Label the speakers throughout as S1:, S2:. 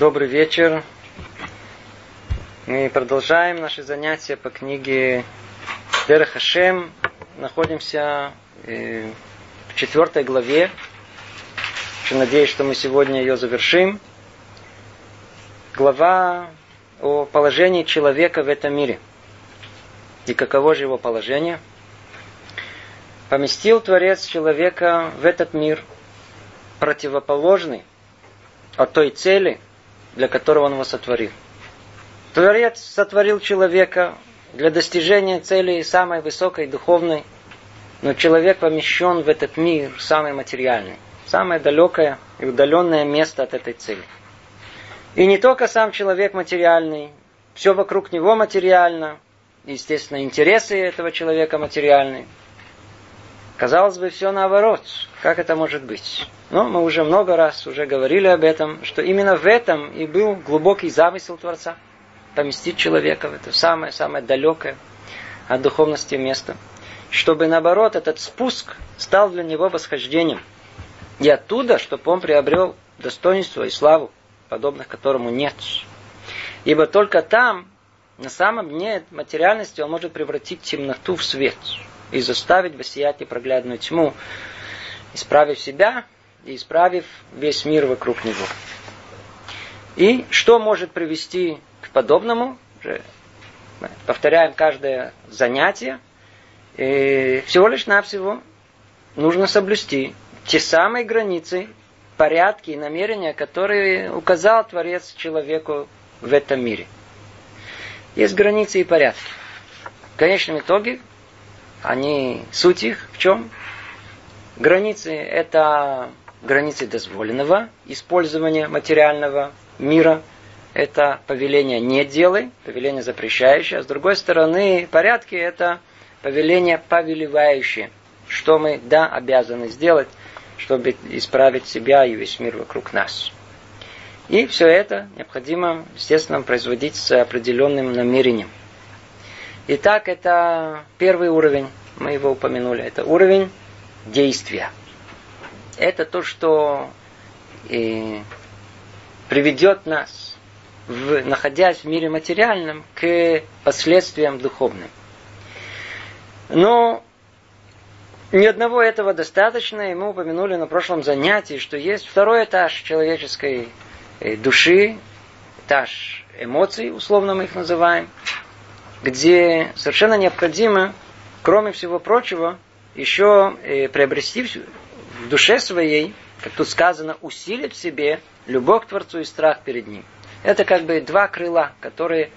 S1: Добрый вечер. Мы продолжаем наши занятия по книге Дера Хашем. Находимся э, в четвертой главе. Очень надеюсь, что мы сегодня ее завершим. Глава о положении человека в этом мире. И каково же его положение? Поместил Творец человека в этот мир, противоположный от той цели – для которого он его сотворил. Творец сотворил человека для достижения цели самой высокой духовной, но человек помещен в этот мир самый материальный, самое далекое и удаленное место от этой цели. И не только сам человек материальный, все вокруг него материально, естественно, интересы этого человека материальные. Казалось бы, все наоборот. Как это может быть? Но мы уже много раз уже говорили об этом, что именно в этом и был глубокий замысел Творца. Поместить человека в это самое-самое далекое от духовности место. Чтобы, наоборот, этот спуск стал для него восхождением. И оттуда, чтобы он приобрел достоинство и славу, подобных которому нет. Ибо только там, на самом дне материальности, он может превратить темноту в свет и заставить воссиять непроглядную тьму, исправив себя и исправив весь мир вокруг него. И что может привести к подобному? повторяем каждое занятие. И всего лишь навсего нужно соблюсти те самые границы, порядки и намерения, которые указал Творец человеку в этом мире. Есть границы и порядки. В конечном итоге они, суть их в чем? Границы – это границы дозволенного использования материального мира. Это повеление «не делай», повеление запрещающее. А с другой стороны, порядки – это повеление повелевающее. Что мы, да, обязаны сделать, чтобы исправить себя и весь мир вокруг нас. И все это необходимо, естественно, производить с определенным намерением. Итак, это первый уровень, мы его упомянули, это уровень действия. Это то, что и приведет нас, в, находясь в мире материальном, к последствиям духовным. Но ни одного этого достаточно, и мы упомянули на прошлом занятии, что есть второй этаж человеческой э, души, этаж эмоций, условно мы их называем, где совершенно необходимо, кроме всего прочего, еще э, приобрести в душе своей, как тут сказано, усилить в себе любовь к Творцу и страх перед Ним. Это как бы два крыла, которые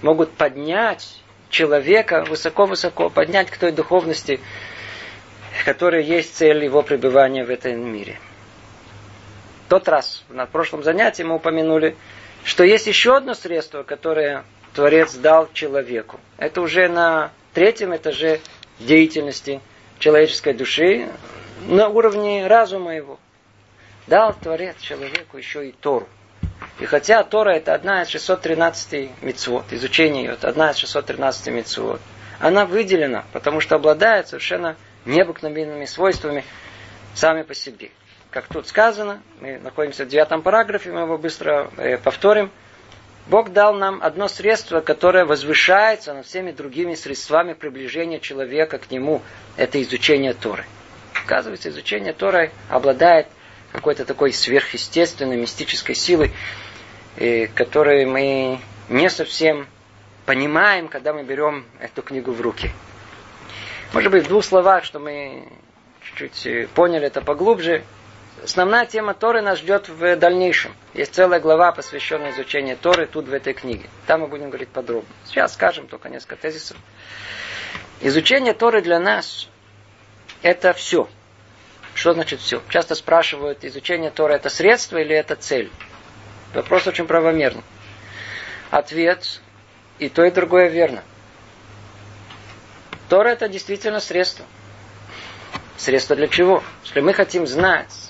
S1: могут поднять человека высоко-высоко, поднять к той духовности, которая есть цель его пребывания в этом мире. В тот раз, на прошлом занятии мы упомянули, что есть еще одно средство, которое Творец дал человеку. Это уже на третьем этаже деятельности человеческой души, на уровне разума его. Дал Творец человеку еще и Тору. И хотя Тора это одна из 613 мецвод, изучение ее, это одна из 613 мецвод, она выделена, потому что обладает совершенно необыкновенными свойствами сами по себе. Как тут сказано, мы находимся в девятом параграфе, мы его быстро э, повторим – Бог дал нам одно средство, которое возвышается над всеми другими средствами приближения человека к Нему. Это изучение Торы. Оказывается, изучение Торы обладает какой-то такой сверхъестественной, мистической силой, которую мы не совсем понимаем, когда мы берем эту книгу в руки. Может быть, в двух словах, что мы чуть-чуть поняли это поглубже, Основная тема Торы нас ждет в дальнейшем. Есть целая глава, посвященная изучению Торы, тут в этой книге. Там мы будем говорить подробно. Сейчас скажем только несколько тезисов. Изучение Торы для нас – это все. Что значит все? Часто спрашивают, изучение Торы – это средство или это цель? Вопрос очень правомерный. Ответ – и то, и другое верно. Тора – это действительно средство. Средство для чего? Если мы хотим знать,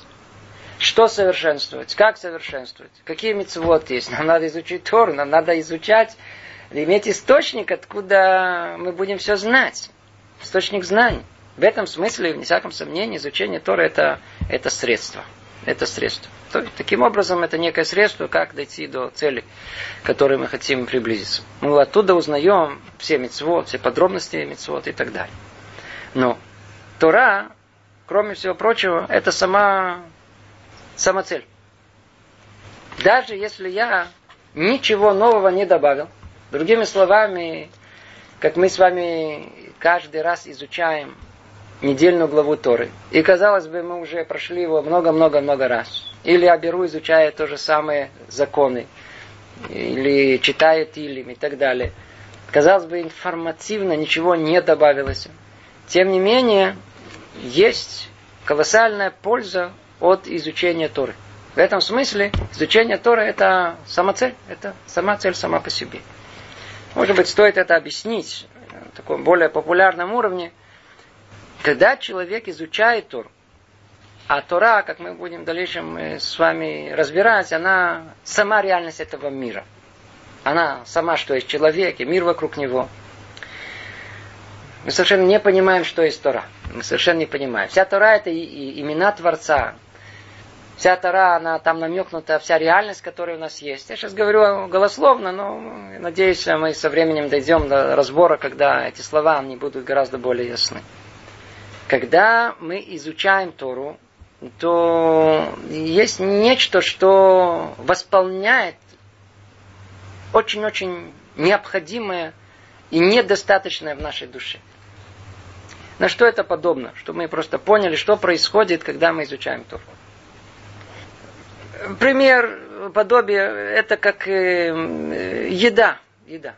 S1: что совершенствовать? Как совершенствовать? Какие мецвод есть? Нам надо изучить Тору, нам надо изучать, иметь источник, откуда мы будем все знать. Источник знаний. В этом смысле, вне всяком сомнении, изучение Торы это, это средство. это средство. То таким образом, это некое средство, как дойти до цели, к которой мы хотим приблизиться. Мы оттуда узнаем все мецвод, все подробности мецвод и так далее. Но Тора, кроме всего прочего, это сама, сама цель. Даже если я ничего нового не добавил, другими словами, как мы с вами каждый раз изучаем недельную главу Торы. И казалось бы, мы уже прошли его много-много-много раз. Или я беру, изучая то же самое законы. Или читаю Тилим и так далее. Казалось бы, информативно ничего не добавилось. Тем не менее, есть колоссальная польза от изучения Торы. В этом смысле изучение Торы это сама цель, это сама цель сама по себе. Может быть, стоит это объяснить на таком более популярном уровне – когда человек изучает Тору, а Тора, как мы будем в дальнейшем э, с вами разбирать, она сама реальность этого мира. Она сама, что есть человек, и мир вокруг него. Мы совершенно не понимаем, что есть Тора. Мы совершенно не понимаем. Вся Тора это и, и имена Творца. Вся Тора, она там намекнута, вся реальность, которая у нас есть. Я сейчас говорю голословно, но надеюсь, мы со временем дойдем до разбора, когда эти слова они будут гораздо более ясны. Когда мы изучаем Тору, то есть нечто, что восполняет очень-очень необходимое и недостаточное в нашей душе. На что это подобно? Чтобы мы просто поняли, что происходит, когда мы изучаем Тору. Пример, подобие, это как э, еда. еда.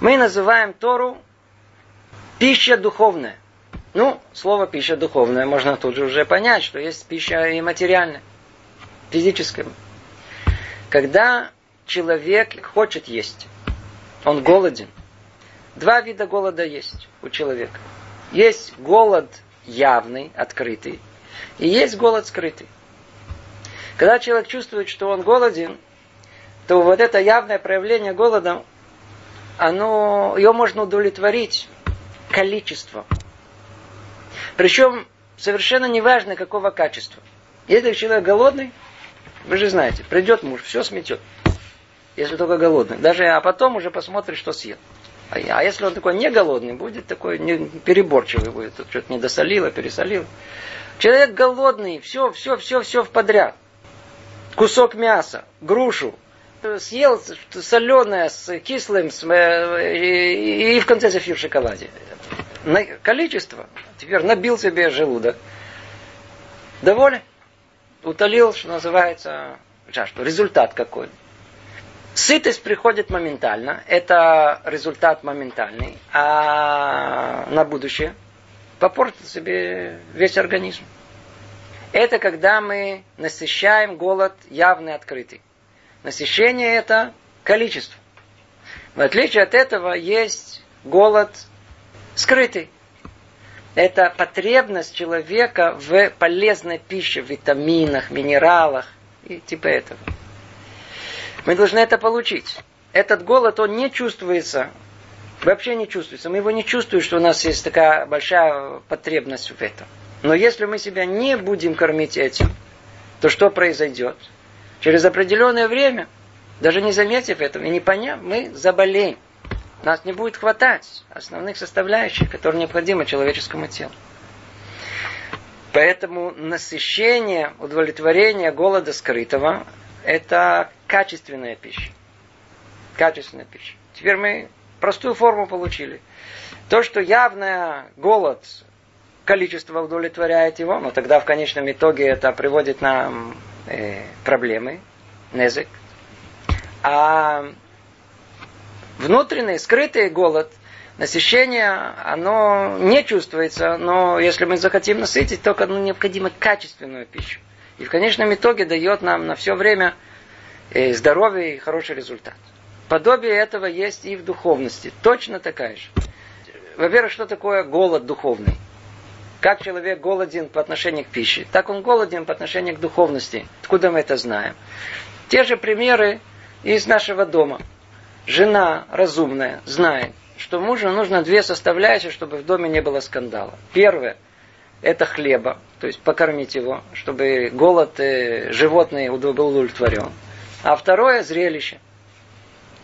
S1: Мы называем Тору пища духовная. Ну, слово пища духовная можно тут же уже понять, что есть пища и материальная, физическая. Когда человек хочет есть, он голоден. Два вида голода есть у человека. Есть голод явный, открытый, и есть голод скрытый. Когда человек чувствует, что он голоден, то вот это явное проявление голода, оно, ее можно удовлетворить количеством. Причем совершенно неважно, какого качества. Если человек голодный, вы же знаете, придет муж, все сметет. Если только голодный. Даже, а потом уже посмотрит, что съел. А, а если он такой не голодный, будет такой не, переборчивый будет. Что-то не досолило, пересолило. Человек голодный, все, все, все, все в подряд. Кусок мяса, грушу, съел соленое с кислым с, э, и, и в конце зефир в шоколаде на количество. Теперь набил себе желудок. Доволен? Утолил, что называется, жажду. Результат какой? Сытость приходит моментально. Это результат моментальный. А на будущее попортит себе весь организм. Это когда мы насыщаем голод явный, открытый. Насыщение это количество. В отличие от этого есть голод скрытый. Это потребность человека в полезной пище, витаминах, минералах и типа этого. Мы должны это получить. Этот голод, он не чувствуется, вообще не чувствуется. Мы его не чувствуем, что у нас есть такая большая потребность в этом. Но если мы себя не будем кормить этим, то что произойдет? Через определенное время, даже не заметив этого и не поняв, мы заболеем нас не будет хватать основных составляющих, которые необходимы человеческому телу. Поэтому насыщение, удовлетворение голода скрытого – это качественная пища. Качественная пища. Теперь мы простую форму получили. То, что явный голод, количество удовлетворяет его, но тогда в конечном итоге это приводит нам э, проблемы, незык. А внутренний, скрытый голод, насыщение, оно не чувствуется, но если мы захотим насытить, только ну, необходимо качественную пищу. И в конечном итоге дает нам на все время э, здоровье и хороший результат. Подобие этого есть и в духовности. Точно такая же. Во-первых, что такое голод духовный? Как человек голоден по отношению к пище, так он голоден по отношению к духовности. Откуда мы это знаем? Те же примеры из нашего дома жена разумная знает, что мужу нужно две составляющие, чтобы в доме не было скандала. Первое это хлеба, то есть покормить его, чтобы голод э, животный был удовлетворен. А второе зрелище,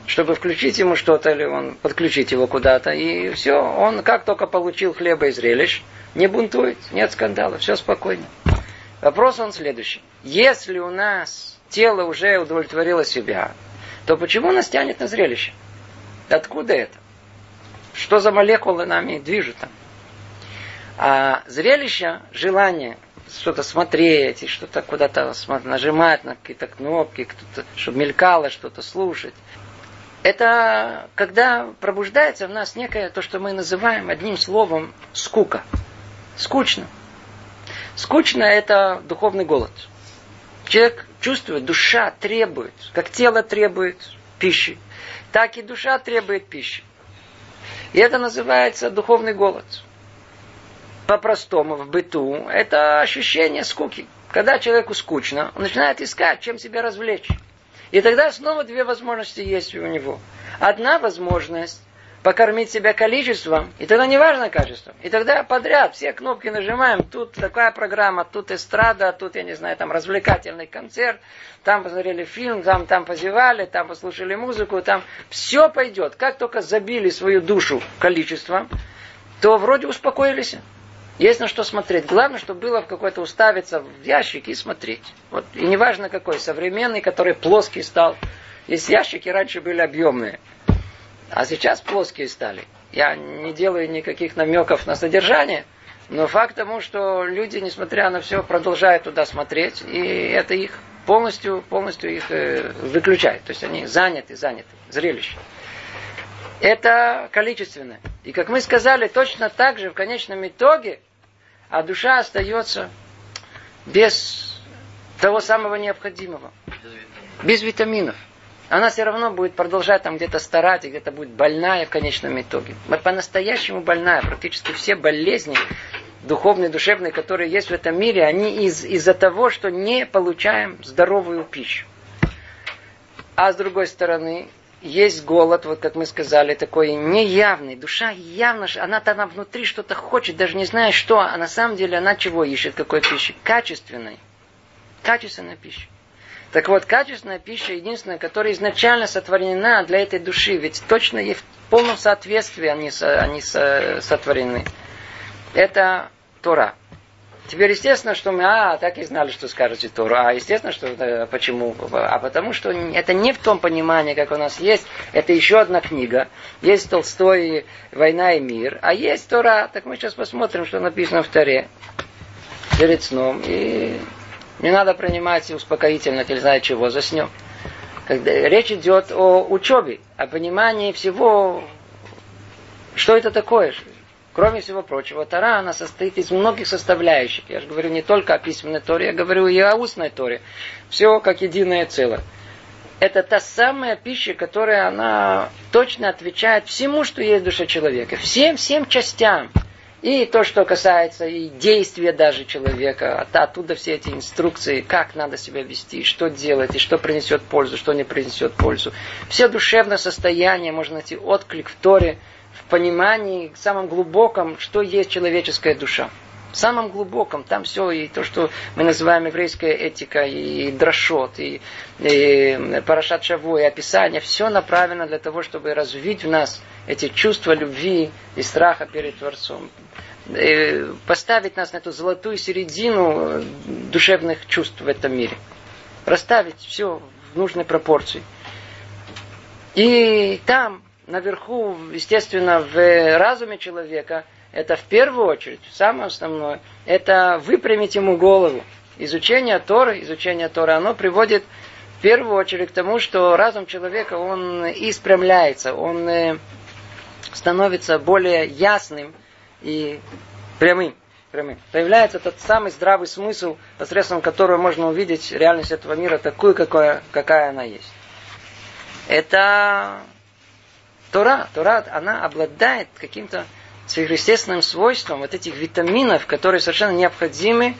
S1: чтобы включить ему что-то или он подключить его куда-то. И все, он как только получил хлеба и зрелищ, не бунтует, нет скандала, все спокойно. Вопрос он следующий. Если у нас тело уже удовлетворило себя, то почему нас тянет на зрелище? Откуда это? Что за молекулы нами движут там? А зрелище, желание что-то смотреть, и что-то куда-то нажимать на какие-то кнопки, чтобы мелькало что-то слушать. Это когда пробуждается в нас некое то, что мы называем одним словом скука. Скучно. Скучно это духовный голод. Человек чувствует, душа требует, как тело требует пищи, так и душа требует пищи. И это называется духовный голод. По-простому, в быту, это ощущение скуки. Когда человеку скучно, он начинает искать, чем себя развлечь. И тогда снова две возможности есть у него. Одна возможность покормить себя количеством, и тогда не важно качество. И тогда подряд все кнопки нажимаем, тут такая программа, тут эстрада, тут, я не знаю, там развлекательный концерт, там посмотрели фильм, там, там позевали, там послушали музыку, там все пойдет. Как только забили свою душу количеством, то вроде успокоились. Есть на что смотреть. Главное, чтобы было в какой-то уставиться в ящик и смотреть. Вот. И неважно какой, современный, который плоский стал. Есть ящики, раньше были объемные. А сейчас плоские стали. Я не делаю никаких намеков на содержание, но факт тому, что люди, несмотря на все, продолжают туда смотреть, и это их полностью, полностью их э, выключает. То есть они заняты, заняты, зрелище. Это количественное. И как мы сказали, точно так же в конечном итоге, а душа остается без того самого необходимого. Без витаминов она все равно будет продолжать там где-то старать, и где-то будет больная в конечном итоге. Мы по-настоящему больная. Практически все болезни духовные, душевные, которые есть в этом мире, они из, из-за того, что не получаем здоровую пищу. А с другой стороны, есть голод, вот как мы сказали, такой неявный. Душа явно, она там внутри что-то хочет, даже не зная что, а на самом деле она чего ищет, какой пищи? Качественной. Качественной пищи. Так вот, качественная пища единственная, которая изначально сотворена для этой души, ведь точно и в полном соответствии они, они сотворены. Это Тора. Теперь естественно, что мы, а, так и знали, что скажете Тору. А естественно, что это, почему? А потому что это не в том понимании, как у нас есть. Это еще одна книга. Есть Толстой «Война и мир», а есть Тора. Так мы сейчас посмотрим, что написано в Торе перед сном. И не надо принимать успокоительно, или знает чего, заснем. Когда речь идет о учебе, о понимании всего, что это такое. Кроме всего прочего, Тора, она состоит из многих составляющих. Я же говорю не только о письменной Торе, я говорю и о устной Торе. Все как единое целое. Это та самая пища, которая она точно отвечает всему, что есть в душе человека. Всем, всем частям. И то, что касается и действия даже человека, оттуда все эти инструкции, как надо себя вести, что делать, и что принесет пользу, что не принесет пользу. Все душевное состояние можно найти отклик в Торе, в понимании, в самом глубоком, что есть человеческая душа. В самом глубоком, там все, и то, что мы называем еврейская этика, и дрошот, и, и парашат шаву, и описание, все направлено для того, чтобы развить в нас эти чувства любви и страха перед Творцом. И поставить нас на эту золотую середину душевных чувств в этом мире. Расставить все в нужной пропорции. И там, наверху, естественно, в разуме человека, это в первую очередь, самое основное, это выпрямить ему голову. Изучение Торы, изучение Торы, оно приводит в первую очередь к тому, что разум человека, он испрямляется, он э, становится более ясным и прямым. прямым. Появляется тот самый здравый смысл, посредством которого можно увидеть реальность этого мира такую, какая, какая она есть. Это Тора. Тора, она обладает каким-то сверхъестественным свойством вот этих витаминов, которые совершенно необходимы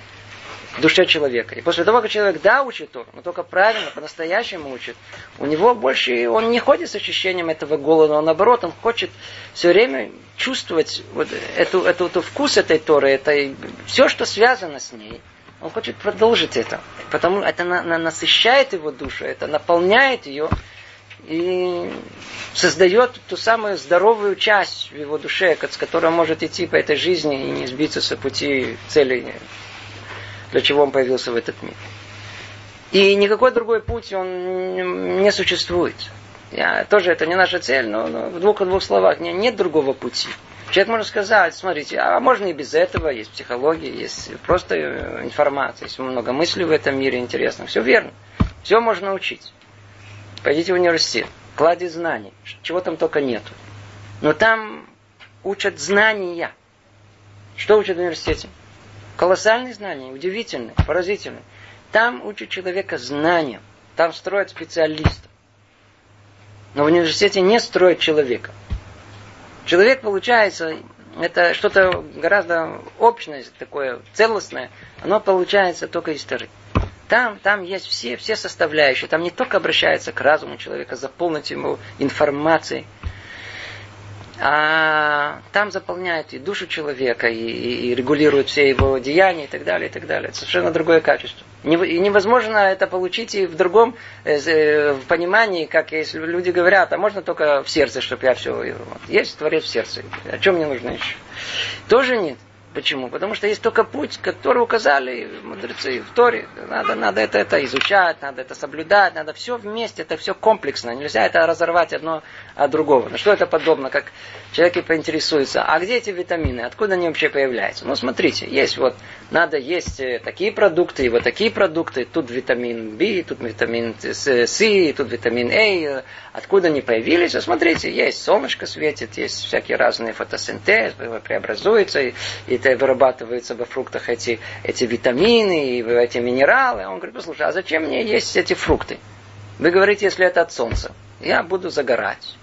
S1: душе человека. И после того, как человек да учит Тору, но только правильно, по-настоящему учит, у него больше, он не ходит с ощущением этого голода, он наоборот, он хочет все время чувствовать вот эту, эту, эту вкус этой Торы, это все, что связано с ней. Он хочет продолжить это. Потому это на, на, насыщает его душу, это наполняет ее и создает ту самую здоровую часть в его душе, с которой он может идти по этой жизни и не сбиться с пути цели для чего он появился в этот мир. И никакой другой путь он не существует. Я, тоже это не наша цель, но, но в двух, двух словах нет, нет другого пути. Человек может сказать, смотрите, а можно и без этого, есть психология, есть просто информация, есть много мыслей в этом мире интересных. Все верно. Все можно учить. Пойдите в университет, клади знаний, чего там только нету. Но там учат знания. Что учат в университете? Колоссальные знания, удивительные, поразительные. Там учат человека знаниям, там строят специалистов. Но в университете не строят человека. Человек, получается, это что-то гораздо общное, такое целостное, оно получается только из Торы. Там, там есть все, все составляющие. Там не только обращается к разуму человека, заполнить ему информацией, а там заполняет и душу человека, и, и, и регулирует все его деяния и так далее, и так далее. Это совершенно другое качество. И невозможно это получить и в другом э, э, в понимании, как если люди говорят, а можно только в сердце, чтобы я все... Есть Творец в сердце. О чем мне нужно еще? Тоже нет. Почему? Потому что есть только путь, который указали мудрецы в Торе. Надо, надо это, это изучать, надо это соблюдать, надо все вместе, это все комплексно. Нельзя это разорвать одно от другого. На что это подобно, как человек и поинтересуется, а где эти витамины, откуда они вообще появляются? Ну, смотрите, есть вот, надо есть э, такие продукты, и вот такие продукты, тут витамин В, тут витамин С, тут витамин А, откуда они появились? Смотрите, есть солнышко светит, есть всякие разные фотосинтез, преобразуются, и, и вырабатываются во фруктах эти, эти витамины и эти минералы. Он говорит, послушай, а зачем мне есть эти фрукты? Вы говорите, если это от солнца. Я буду загорать.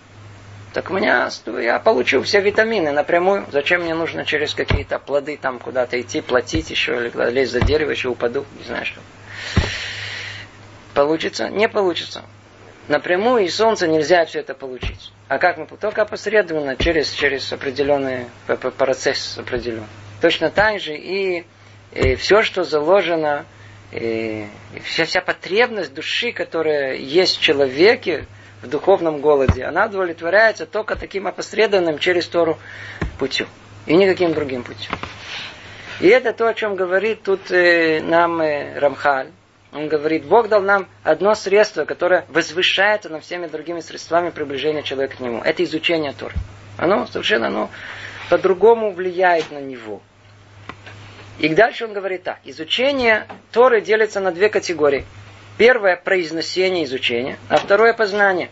S1: Так у меня, я получу все витамины напрямую. Зачем мне нужно через какие-то плоды там куда-то идти, платить еще, или лезть за дерево, еще упаду, не знаю что. Получится? Не получится. Напрямую из солнца нельзя все это получить. А как мы? Только опосредованно, через, через определенный процесс определенный. Точно так же и, и все, что заложено, и вся, вся потребность души, которая есть в человеке, в духовном голоде, она удовлетворяется только таким опосредованным через Тору путем. И никаким другим путем. И это то, о чем говорит тут э, нам э, Рамхаль. Он говорит, Бог дал нам одно средство, которое возвышается над всеми другими средствами приближения человека к Нему. Это изучение Торы. Оно совершенно оно по-другому влияет на него. И дальше он говорит так. Изучение Торы делится на две категории. Первое – произношение изучения, а второе – познание.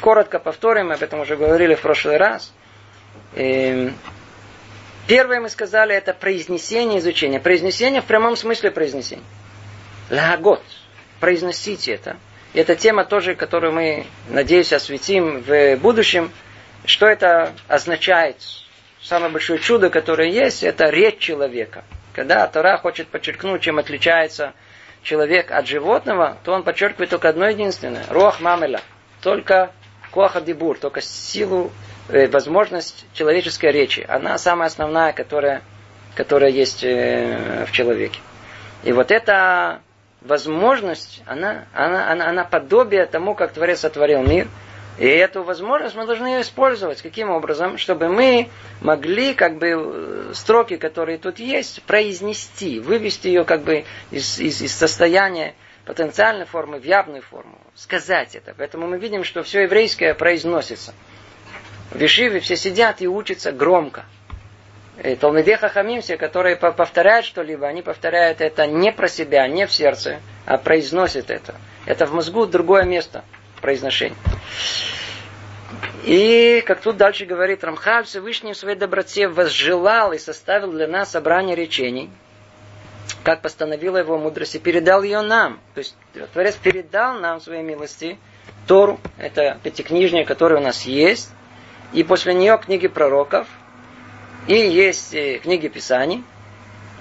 S1: Коротко повторим, мы об этом уже говорили в прошлый раз. Эм, первое мы сказали – это произнесение изучения. Произнесение в прямом смысле произнесения. Лагот. Произносите это. И это тема тоже, которую мы, надеюсь, осветим в будущем. Что это означает? самое большое чудо, которое есть, это речь человека. Когда Тора хочет подчеркнуть, чем отличается человек от животного, то он подчеркивает только одно единственное. Руах мамеля. Только коаха дибур, только силу, э, возможность человеческой речи. Она самая основная, которая, которая есть э, в человеке. И вот эта возможность, она, она, она, она подобие тому, как Творец сотворил мир – и эту возможность мы должны использовать. Каким образом? Чтобы мы могли как бы э, строки, которые тут есть, произнести, вывести ее как бы из, из, из состояния потенциальной формы в явную форму. Сказать это. Поэтому мы видим, что все еврейское произносится. В Вишиве все сидят и учатся громко. И Талмиде Хахамим, все, которые повторяют что-либо, они повторяют это не про себя, не в сердце, а произносят это. Это в мозгу другое место произношения. И, как тут дальше говорит Рамхаль, Всевышний в своей доброте возжелал и составил для нас собрание речений, как постановила его мудрость, и передал ее нам. То есть Творец передал нам своей милости Тору, это пятикнижнее, которое у нас есть, и после нее книги пророков, и есть э, книги Писаний,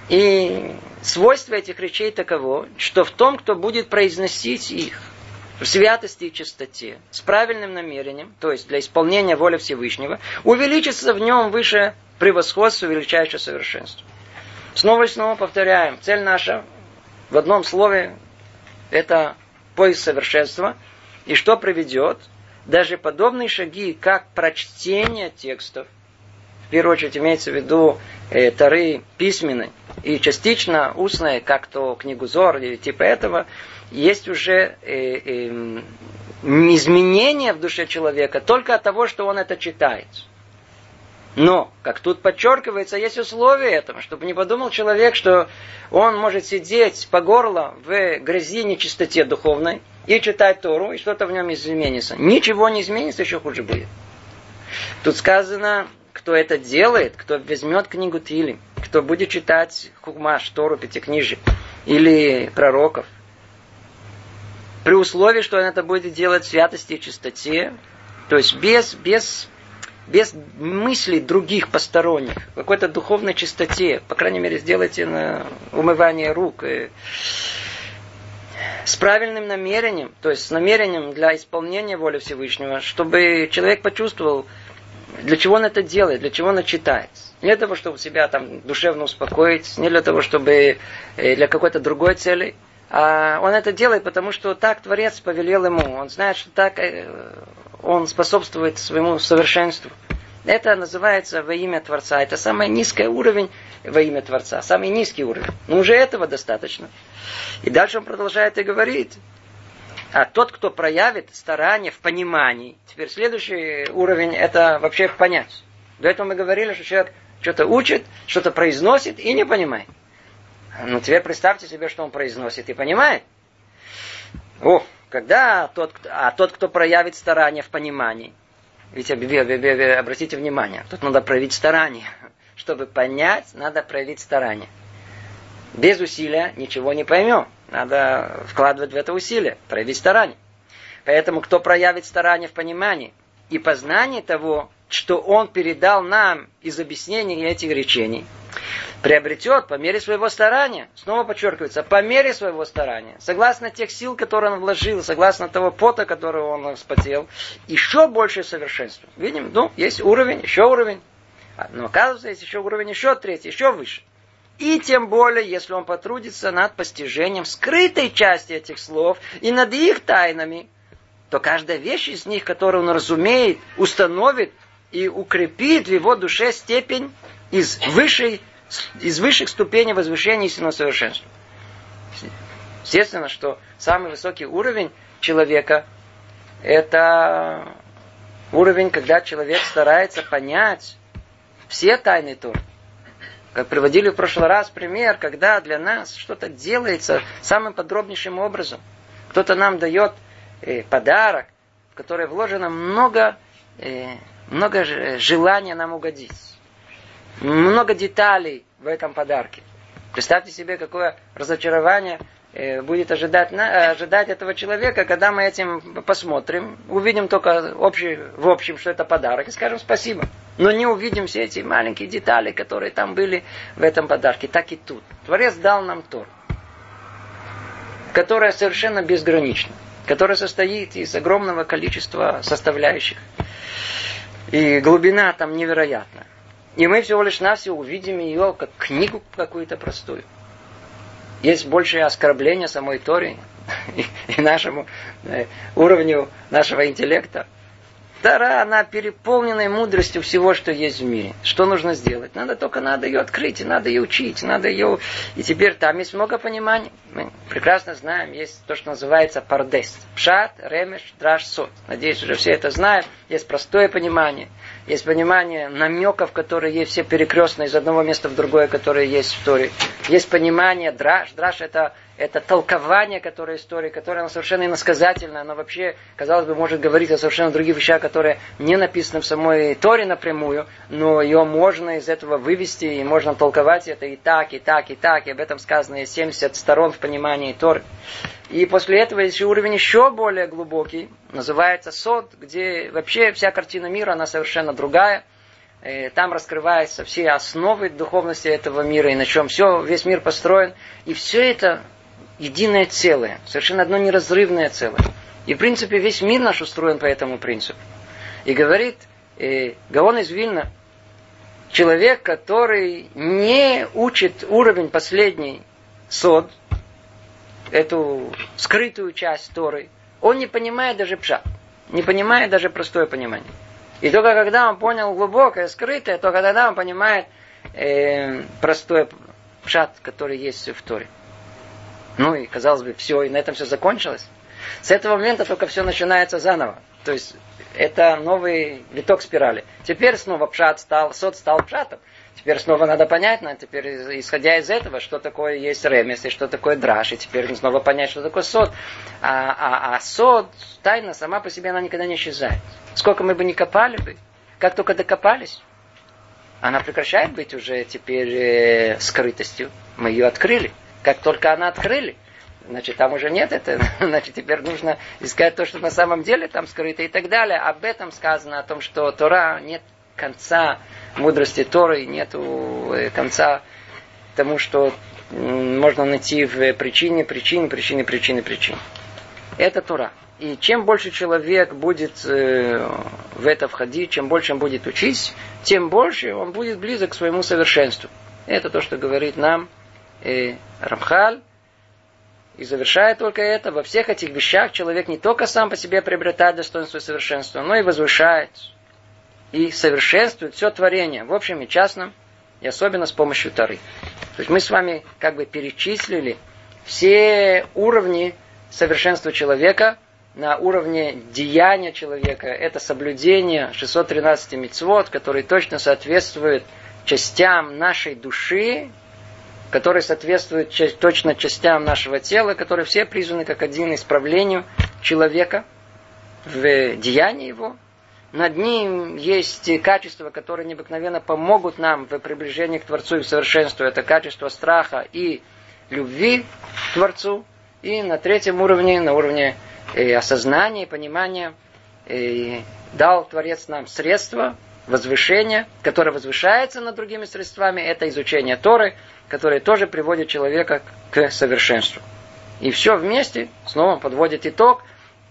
S1: и свойство этих речей таково, что в том, кто будет произносить их в святости и чистоте, с правильным намерением, то есть для исполнения воли Всевышнего, увеличится в нем выше превосходство, величайшее совершенство. Снова и снова повторяем, цель наша в одном слове это поиск совершенства. И что приведет? Даже подобные шаги, как прочтение текстов, в первую очередь имеется в виду э, тары письменные и частично устные, как то книгу Зор или типа этого, есть уже э, э, изменения в душе человека только от того, что он это читает. Но, как тут подчеркивается, есть условия этому, чтобы не подумал человек, что он может сидеть по горло в грязи нечистоте духовной и читать Тору, и что-то в нем изменится. Ничего не изменится, еще хуже будет. Тут сказано, кто это делает, кто возьмет книгу Тили, кто будет читать Хумаш, Тору, Пятикнижие или пророков, при условии, что он это будет делать в святости и чистоте, то есть без, без без мыслей других посторонних, какой-то духовной чистоте, по крайней мере, сделайте на умывание рук, и с правильным намерением, то есть с намерением для исполнения воли Всевышнего, чтобы человек почувствовал, для чего он это делает, для чего он читает. Не для того, чтобы себя там душевно успокоить, не для того, чтобы э, для какой-то другой цели, а он это делает, потому что так Творец повелел ему. Он знает, что так э, он способствует своему совершенству. Это называется во имя Творца. Это самый низкий уровень во имя Творца. Самый низкий уровень. Но уже этого достаточно. И дальше он продолжает и говорит. А тот, кто проявит старание в понимании. Теперь следующий уровень это вообще понять. До этого мы говорили, что человек что-то учит, что-то произносит и не понимает. Ну, теперь представьте себе, что он произносит и понимает. О, когда тот, а тот, кто проявит старание в понимании, ведь обратите внимание, тут надо проявить старание. Чтобы понять, надо проявить старание. Без усилия ничего не поймем. Надо вкладывать в это усилие, проявить старание. Поэтому кто проявит старание в понимании и познании того, что он передал нам из объяснений этих речений, приобретет по мере своего старания. Снова подчеркивается, по мере своего старания. Согласно тех сил, которые он вложил, согласно того пота, который он вспотел, еще больше совершенства. Видим, ну, есть уровень, еще уровень. А, но оказывается, есть еще уровень, еще третий, еще выше. И тем более, если он потрудится над постижением скрытой части этих слов и над их тайнами, то каждая вещь из них, которую он разумеет, установит и укрепит в его душе степень из высшей из высших ступеней возвышения истинного совершенства. Естественно, что самый высокий уровень человека – это уровень, когда человек старается понять все тайны Торы. Как приводили в прошлый раз пример, когда для нас что-то делается самым подробнейшим образом. Кто-то нам дает э, подарок, в который вложено много, э, много желания нам угодить много деталей в этом подарке. Представьте себе, какое разочарование э, будет ожидать, ожидать этого человека, когда мы этим посмотрим, увидим только общий, в общем, что это подарок, и скажем спасибо. Но не увидим все эти маленькие детали, которые там были в этом подарке. Так и тут. Творец дал нам Тор, которая совершенно безгранична, которая состоит из огромного количества составляющих. И глубина там невероятная. И мы всего лишь навсего увидим ее как книгу какую-то простую. Есть большее оскорбление самой Торе и, и нашему э, уровню нашего интеллекта. Тара, она переполнена мудростью всего, что есть в мире. Что нужно сделать? Надо только надо ее открыть, надо ее учить, надо ее... И теперь там есть много пониманий. Мы прекрасно знаем, есть то, что называется пардес. Пшат, ремеш, драш, сот. Надеюсь, уже все это знают. Есть простое понимание. Есть понимание намеков, которые есть все перекрестные из одного места в другое, которые есть в Торе. Есть понимание драж. Драж это это толкование, которое истории, которое оно совершенно иносказательное, оно вообще, казалось бы, может говорить о совершенно других вещах, которые не написаны в самой Торе напрямую, но ее можно из этого вывести, и можно толковать это и так, и так, и так, и об этом сказано и 70 сторон в понимании Торы. И после этого есть уровень еще более глубокий, называется сод, где вообще вся картина мира, она совершенно другая. э, там раскрываются все основы духовности этого мира, и на чем все, весь мир построен. И все это единое целое, совершенно одно неразрывное целое. И, в принципе, весь мир наш устроен по этому принципу. И говорит э, Гаон из Вильна, человек, который не учит уровень последний сод, эту скрытую часть Торы, он не понимает даже пша, не понимает даже простое понимание. И только когда он понял глубокое, скрытое, только тогда он понимает э, простое пшат, который есть в Торе. Ну и, казалось бы, все, и на этом все закончилось. С этого момента только все начинается заново. То есть это новый виток спирали. Теперь снова пшат стал, сот стал пшатом. Теперь снова надо понять, но теперь исходя из этого, что такое есть ремес и что такое драж, и теперь снова понять, что такое сод. А, а, а сод, тайна сама по себе, она никогда не исчезает. Сколько мы бы ни копали бы, как только докопались, она прекращает быть уже теперь э, скрытостью. Мы ее открыли. Как только она открыли, значит, там уже нет этого, значит, теперь нужно искать то, что на самом деле там скрыто и так далее. Об этом сказано, о том, что Тора нет конца мудрости Торы, нет э, конца тому, что можно найти в причине, причине, причине, причине, причине. Это Тора. И чем больше человек будет э, в это входить, чем больше он будет учить, тем больше он будет близок к своему совершенству. Это то, что говорит нам э, Рамхаль. И завершая только это, во всех этих вещах человек не только сам по себе приобретает достоинство и совершенство, но и возвышает и совершенствует все творение, в общем и частном, и особенно с помощью Тары. То есть мы с вами как бы перечислили все уровни совершенства человека на уровне деяния человека. Это соблюдение 613 мецвод, который точно соответствует частям нашей души, которые соответствуют точно частям нашего тела, которые все призваны как один исправлению человека в деянии его. Над ним есть качества, которые необыкновенно помогут нам в приближении к Творцу и в совершенству. Это качество страха и любви к Творцу. И на третьем уровне, на уровне э, осознания и понимания, э, дал Творец нам средства возвышения, которое возвышается над другими средствами. Это изучение Торы, которое тоже приводит человека к совершенству. И все вместе снова подводит итог,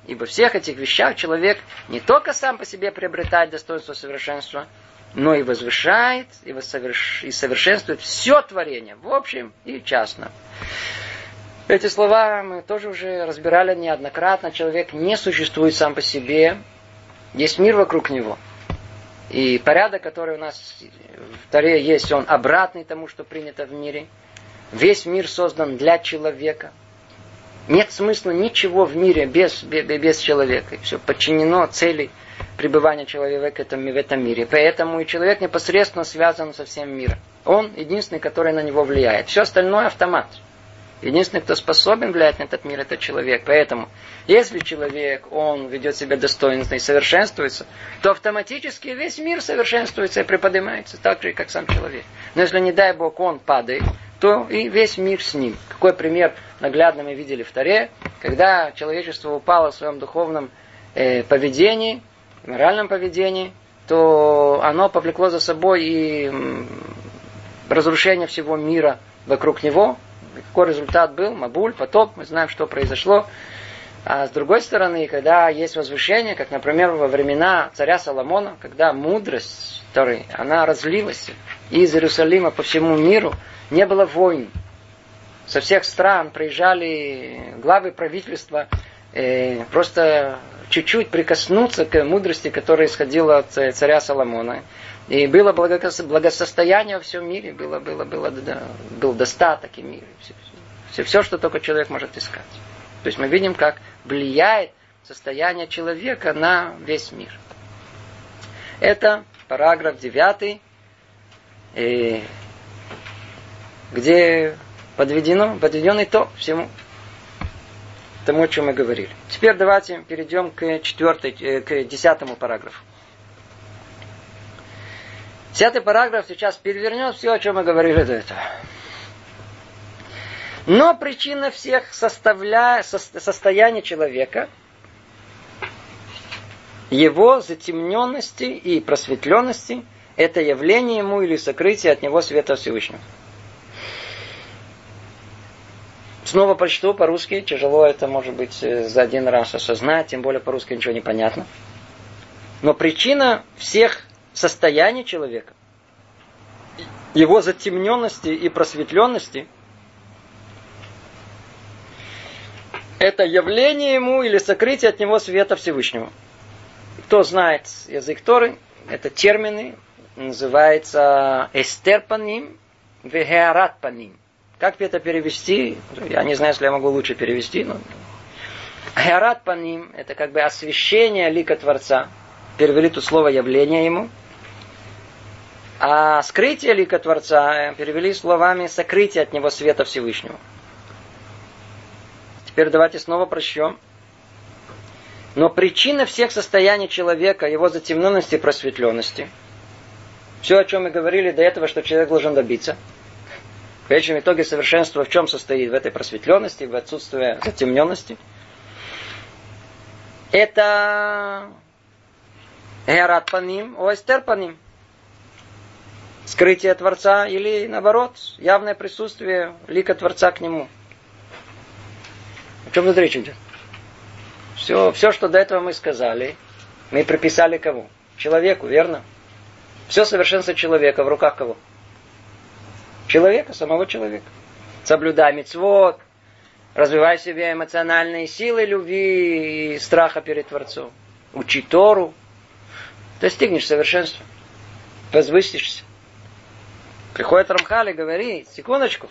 S1: ибо всех этих вещах человек не только сам по себе приобретает достоинство совершенства, но и возвышает и, соверш... и совершенствует все творение, в общем и частном. Эти слова мы тоже уже разбирали неоднократно. Человек не существует сам по себе. Есть мир вокруг него. И порядок, который у нас в Таре есть, он обратный тому, что принято в мире. Весь мир создан для человека. Нет смысла ничего в мире без, без, без человека. Все подчинено цели пребывания человека в этом, в этом мире. Поэтому и человек непосредственно связан со всем миром. Он единственный, который на него влияет. Все остальное автомат. Единственный, кто способен влиять на этот мир, это человек. Поэтому, если человек, он ведет себя достойно и совершенствуется, то автоматически весь мир совершенствуется и приподнимается так же, как сам человек. Но если, не дай Бог, он падает, то и весь мир с ним. Какой пример наглядно мы видели в Таре, когда человечество упало в своем духовном э, поведении, моральном поведении, то оно повлекло за собой и разрушение всего мира вокруг него, какой результат был? Мабуль, потоп, мы знаем, что произошло. А с другой стороны, когда есть возвышение, как, например, во времена царя Соломона, когда мудрость, которая, она разлилась из Иерусалима по всему миру, не было войн. Со всех стран приезжали главы правительства э, просто чуть-чуть прикоснуться к мудрости, которая исходила от царя Соломона. И было благосостояние во всем мире, было, было, было, да, был достаток и мир. Все, все, все, что только человек может искать. То есть мы видим, как влияет состояние человека на весь мир. Это параграф 9, э, где подведено, подведен итог всему тому, о чем мы говорили. Теперь давайте перейдем к четвертой, к десятому параграфу. Десятый параграф сейчас перевернет все, о чем мы говорили до этого. Но причина всех составля... состояний человека, его затемненности и просветленности, Это явление ему или сокрытие от него света Всевышнего. Снова прочту по-русски. Тяжело это, может быть, э, за один раз осознать, тем более по-русски ничего не понятно. Но причина всех состояний человека, его затемненности и просветленности, это явление ему или сокрытие от него света Всевышнего. Кто знает язык Торы, это термины, называется эстерпаним, вегеаратпаним. Как это перевести? Я не знаю, если я могу лучше перевести. Но... Геарат по ним – это как бы освещение лика Творца. Перевели тут слово явление ему. А скрытие лика Творца перевели словами сокрытие от него света Всевышнего. Теперь давайте снова прочтем. Но причина всех состояний человека, его затемненности и просветленности, все, о чем мы говорили до этого, что человек должен добиться – в конечном итоге совершенство в чем состоит? В этой просветленности, в отсутствии затемненности. Это Герат по ним, Ойстер по ним. Скрытие Творца или наоборот, явное присутствие лика Творца к нему. О чем тут речь идет? Все, все, что до этого мы сказали, мы приписали кому? Человеку, верно? Все совершенство человека в руках кого? Человека, самого человека. Соблюдай мецвод, развивай в себе эмоциональные силы любви и страха перед Творцом. Учи Тору. Достигнешь совершенства. Возвысишься. Приходит Рамхали говорит, секундочку.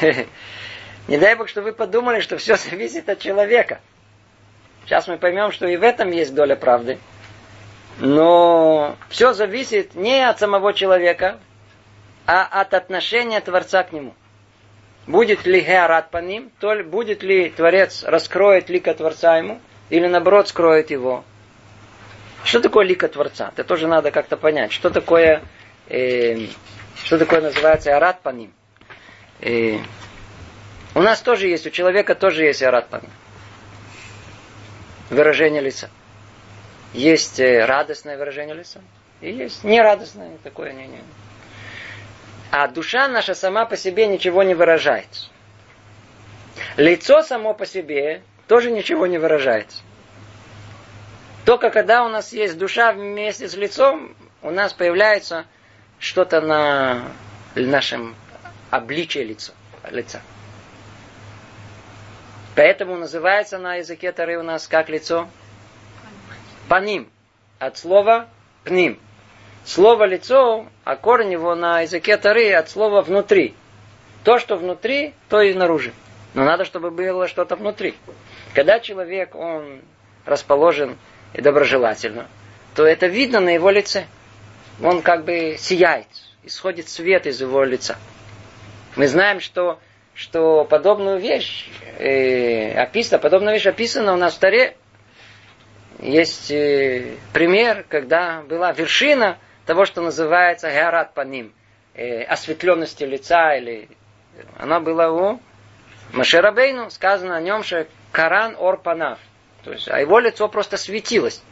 S1: Не дай Бог, что вы подумали, что все зависит от человека. Сейчас мы поймем, что и в этом есть доля правды. Но все зависит не от самого человека, а от отношения Творца к нему. Будет ли Геарат по ним, то ли будет ли Творец раскроет лика Творца ему, или наоборот скроет его. Что такое лика Творца? Это тоже надо как-то понять. Что такое, э, что такое называется Арат по ним? Э, у нас тоже есть, у человека тоже есть Арат по ним. Выражение лица. Есть э, радостное выражение лица. И есть нерадостное такое. Не, не. А душа наша сама по себе ничего не выражает. Лицо само по себе тоже ничего не выражает. Только когда у нас есть душа вместе с лицом, у нас появляется что-то на нашем обличии лица. лица. Поэтому называется на языке Тары у нас как лицо? Паним. От слова пним. Слово лицо, а корень его на языке Тары от слова внутри. То, что внутри, то и снаружи. Но надо, чтобы было что-то внутри. Когда человек, он расположен и доброжелательно, то это видно на его лице. Он как бы сияет, исходит свет из его лица. Мы знаем, что, что подобную вещь э, описана, подобная вещь описана у нас в Таре. Есть э, пример, когда была вершина того, что называется геарат по ним, э, осветленности лица, или она была у Машерабейну, сказано о нем, что Каран Ор Панав. То есть, а его лицо просто светилось.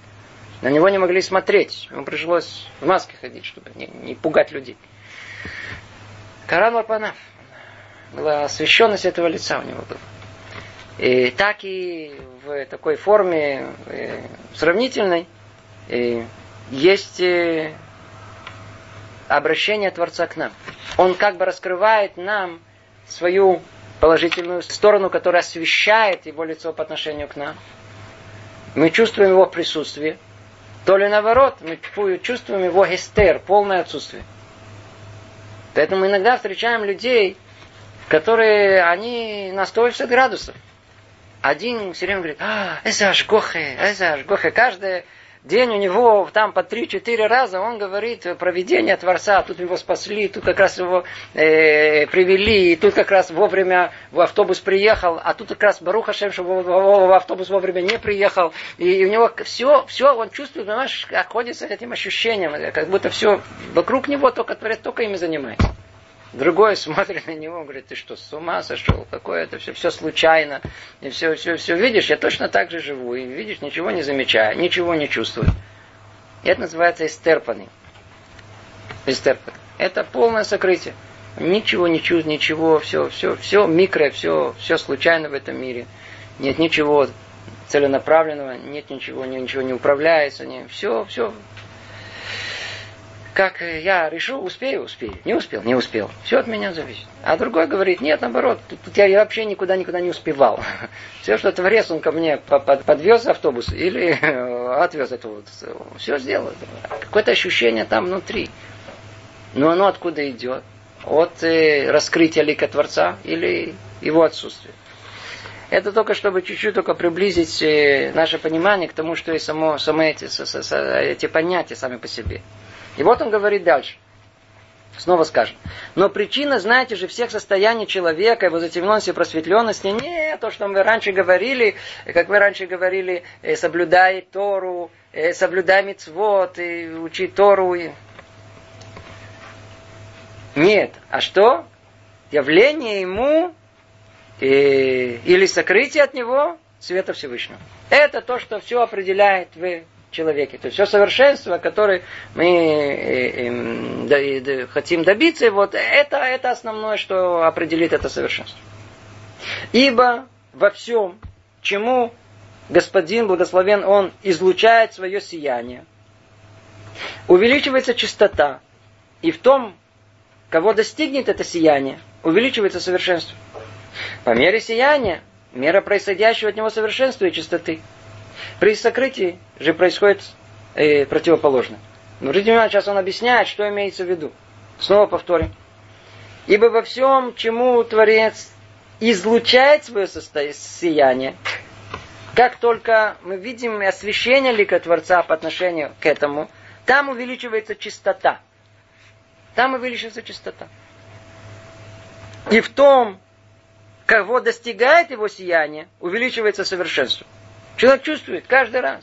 S1: На него не могли смотреть. Ему пришлось в маске ходить, чтобы не, не пугать людей. Каран Ор Панав. Была освещенность этого лица у него была. И так и в такой форме э, сравнительной э, есть э, обращение Творца к нам. Он как бы раскрывает нам свою положительную сторону, которая освещает его лицо по отношению к нам. Мы чувствуем его присутствие. То ли наоборот, мы чувствуем его гестер, полное отсутствие. Поэтому иногда встречаем людей, которые, они на 180 градусов. Один все время говорит, а, это аж гохе, это аж гохе. Каждое день у него там по 3-4 раза он говорит проведение Творца, тут его спасли, тут как раз его э, привели, и тут как раз вовремя в автобус приехал, а тут как раз Баруха Шем, что в автобус вовремя не приехал, и у него все, все он чувствует, понимаешь, ходит этим ощущением, как будто все вокруг него только Творец только ими занимается. Другой смотрит на него, говорит, ты что, с ума сошел? Какое это все, все случайно. И все, все, все, видишь, я точно так же живу. И видишь, ничего не замечаю, ничего не чувствую. И это называется истерпанный. Эстерпет. Это полное сокрытие. Ничего не чувств, ничего, все, все, все микро, все, все случайно в этом мире. Нет ничего целенаправленного, нет ничего, ничего не управляется, не, все, все. Как я решил, успею, успею. Не успел, не успел. Все от меня зависит. А другой говорит, нет, наоборот, тут, я вообще никуда никуда не успевал. Все, что Творец, он ко мне подвез автобус или отвез это вот, все сделал. Какое-то ощущение там внутри. Но оно откуда идет? От э, раскрытия лика Творца или его отсутствия? Это только чтобы чуть-чуть только приблизить э, наше понимание к тому, что и само, само эти, эти понятия сами по себе. И вот он говорит дальше. Снова скажем. Но причина, знаете же, всех состояний человека, его затемненности и просветленности, не то, что мы раньше говорили, как мы раньше говорили, э, соблюдай Тору, э, соблюдай мицвод, и учи Тору. Нет. А что? Явление ему и, или сокрытие от него света Всевышнего. Это то, что все определяет в человеке. То есть все совершенство, которое мы э, э, хотим добиться, вот это, это основное, что определит это совершенство. Ибо во всем, чему Господин благословен, Он излучает свое сияние, увеличивается чистота, и в том, кого достигнет это сияние, увеличивается совершенство. По мере сияния, мера происходящего от него совершенства и чистоты. При сокрытии же происходит э, противоположно. Но внимание, сейчас он объясняет, что имеется в виду. Снова повторим. Ибо во всем, чему Творец излучает свое состояние, как только мы видим освещение лика Творца по отношению к этому, там увеличивается чистота. Там увеличивается чистота. И в том, кого достигает его сияние, увеличивается совершенство. Человек чувствует каждый раз.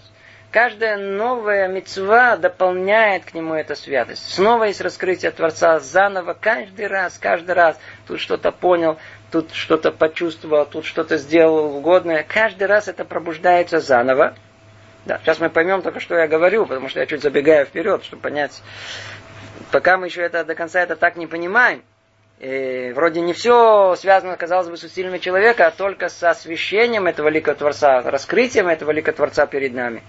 S1: Каждая новая мецва дополняет к нему эту святость. Снова есть раскрытие Творца заново, каждый раз, каждый раз. Тут что-то понял, тут что-то почувствовал, тут что-то сделал угодное. Каждый раз это пробуждается заново. Да, сейчас мы поймем только, что я говорю, потому что я чуть забегаю вперед, чтобы понять. Пока мы еще это до конца это так не понимаем, и вроде не все связано, казалось бы, с усилиями человека, а только с освещением этого лика Творца, раскрытием этого лика Творца перед нами.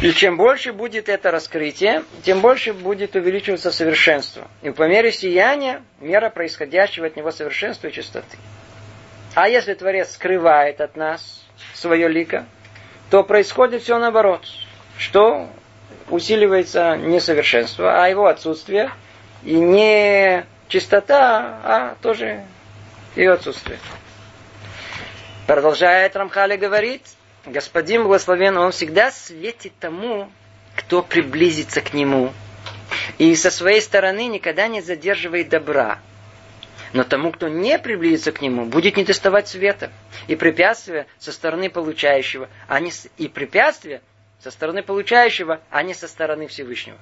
S1: И чем больше будет это раскрытие, тем больше будет увеличиваться совершенство. И по мере сияния, мера происходящего от него совершенства и чистоты. А если Творец скрывает от нас свое лико, то происходит все наоборот. Что усиливается несовершенство, а его отсутствие и не чистота, а тоже ее отсутствие. Продолжает Рамхали говорит, Господин благословен, Он всегда светит тому, кто приблизится к Нему. И со своей стороны никогда не задерживает добра. Но тому, кто не приблизится к Нему, будет не доставать света. И препятствия со стороны получающего, а не с... и препятствия со стороны получающего, а не со стороны Всевышнего.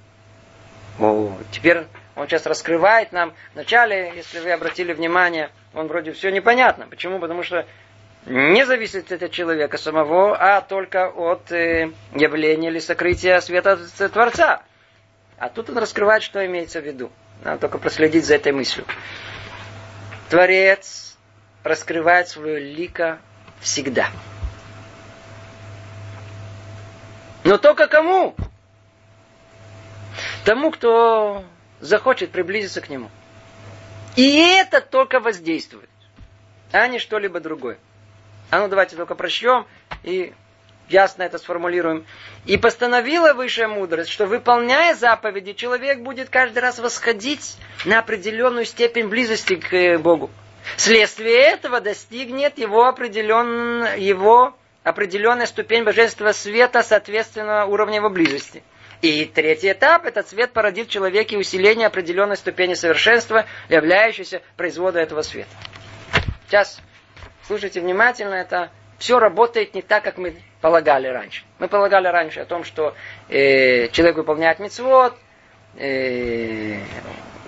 S1: О, теперь он сейчас раскрывает нам. Вначале, если вы обратили внимание, он вроде все непонятно. Почему? Потому что не зависит от человека самого, а только от э, явления или сокрытия света Творца. А тут он раскрывает, что имеется в виду. Надо только проследить за этой мыслью. Творец раскрывает свое лико всегда. Но только кому? Тому, кто захочет приблизиться к нему. И это только воздействует, а не что-либо другое. А ну давайте только прочтем и ясно это сформулируем. И постановила высшая мудрость, что выполняя заповеди, человек будет каждый раз восходить на определенную степень близости к э, Богу. Вследствие этого достигнет его, определен, его определенная ступень божественного света, соответственно, уровня его близости. И третий этап, этот свет породит в человеке усиление определенной ступени совершенства, являющейся производом этого света. Сейчас, слушайте внимательно, это все работает не так, как мы полагали раньше. Мы полагали раньше о том, что э, человек выполняет мецвод, э,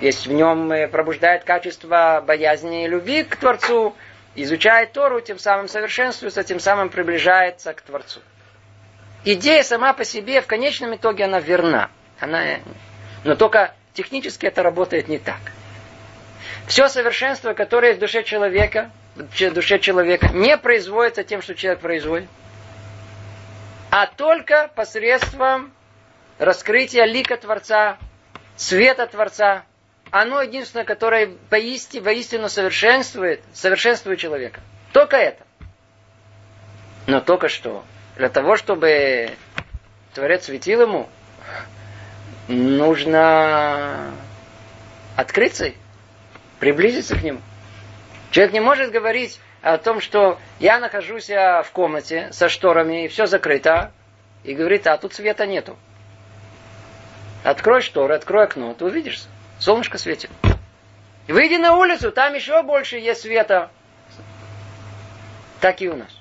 S1: есть в нем э, пробуждает качество боязни и любви к Творцу, изучает Тору, тем самым совершенствуется, тем самым приближается к Творцу идея сама по себе в конечном итоге она верна. Она Но только технически это работает не так. Все совершенство, которое есть в душе человека, в душе человека, не производится тем, что человек производит, а только посредством раскрытия лика Творца, света Творца. Оно единственное, которое поистине, воистину совершенствует, совершенствует человека. Только это. Но только что. Для того, чтобы Творец светил ему, нужно открыться, приблизиться к нему. Человек не может говорить о том, что я нахожусь в комнате со шторами, и все закрыто, и говорит, а тут света нету. Открой шторы, открой окно, ты увидишь, солнышко светит. Выйди на улицу, там еще больше есть света. Так и у нас.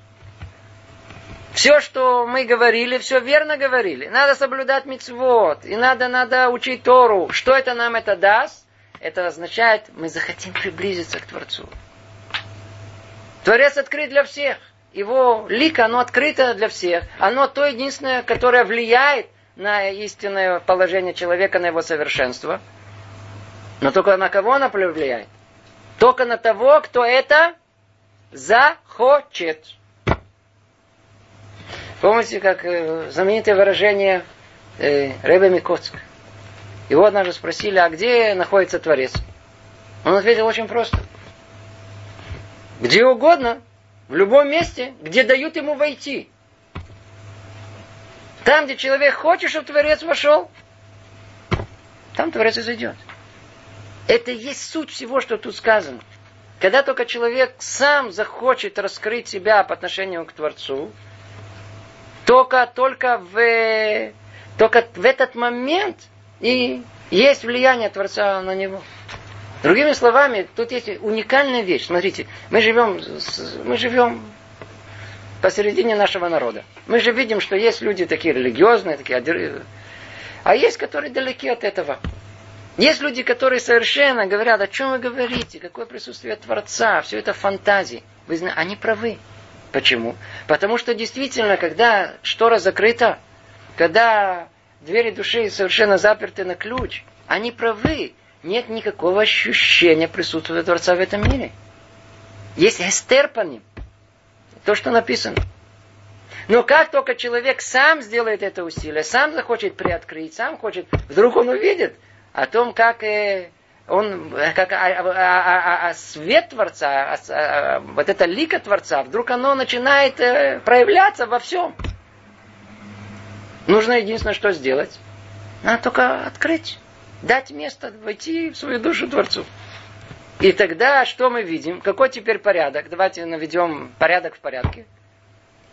S1: Все, что мы говорили, все верно говорили. Надо соблюдать мицвод, и надо, надо учить Тору. Что это нам это даст? Это означает, мы захотим приблизиться к Творцу. Творец открыт для всех. Его лик, оно открыто для всех. Оно то единственное, которое влияет на истинное положение человека, на его совершенство. Но только на кого оно влияет? Только на того, кто это захочет. Помните, как э, знаменитое выражение э, Ребе Микоцк? Его однажды спросили, а где находится Творец? Он ответил очень просто. Где угодно, в любом месте, где дают ему войти. Там, где человек хочет, чтобы Творец вошел, там Творец и зайдет. Это и есть суть всего, что тут сказано. Когда только человек сам захочет раскрыть себя по отношению к Творцу, только, только, в, только в этот момент и есть влияние Творца на него. Другими словами, тут есть уникальная вещь. Смотрите, мы живем, мы живем посередине нашего народа. Мы же видим, что есть люди такие религиозные, такие, а есть, которые далеки от этого. Есть люди, которые совершенно говорят, о чем вы говорите, какое присутствие Творца, все это фантазии. Вы знаете, они правы. Почему? Потому что действительно, когда штора закрыта, когда двери души совершенно заперты на ключ, они правы. Нет никакого ощущения присутствия Творца в этом мире. Есть эстер. То, что написано. Но как только человек сам сделает это усилие, сам захочет приоткрыть, сам хочет, вдруг он увидит о том, как э, он, как, а, а, а, а свет Творца, а, а, вот это лика Творца, вдруг оно начинает э, проявляться во всем. Нужно единственное, что сделать. Надо только открыть, дать место, войти в свою душу Творцу. И тогда что мы видим? Какой теперь порядок? Давайте наведем порядок в порядке.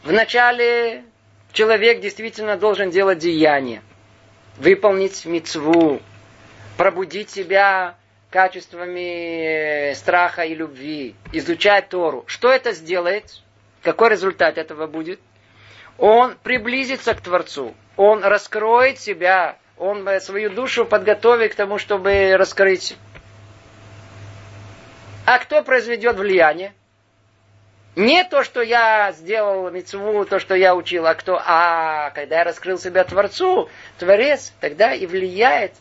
S1: Вначале человек действительно должен делать деяние, выполнить мецву, пробудить себя качествами страха и любви, изучать Тору. Что это сделает? Какой результат этого будет? Он приблизится к Творцу, он раскроет себя, он свою душу подготовит к тому, чтобы раскрыть. А кто произведет влияние? Не то, что я сделал мецву, то, что я учил, а кто, а когда я раскрыл себя Творцу, Творец, тогда и влияет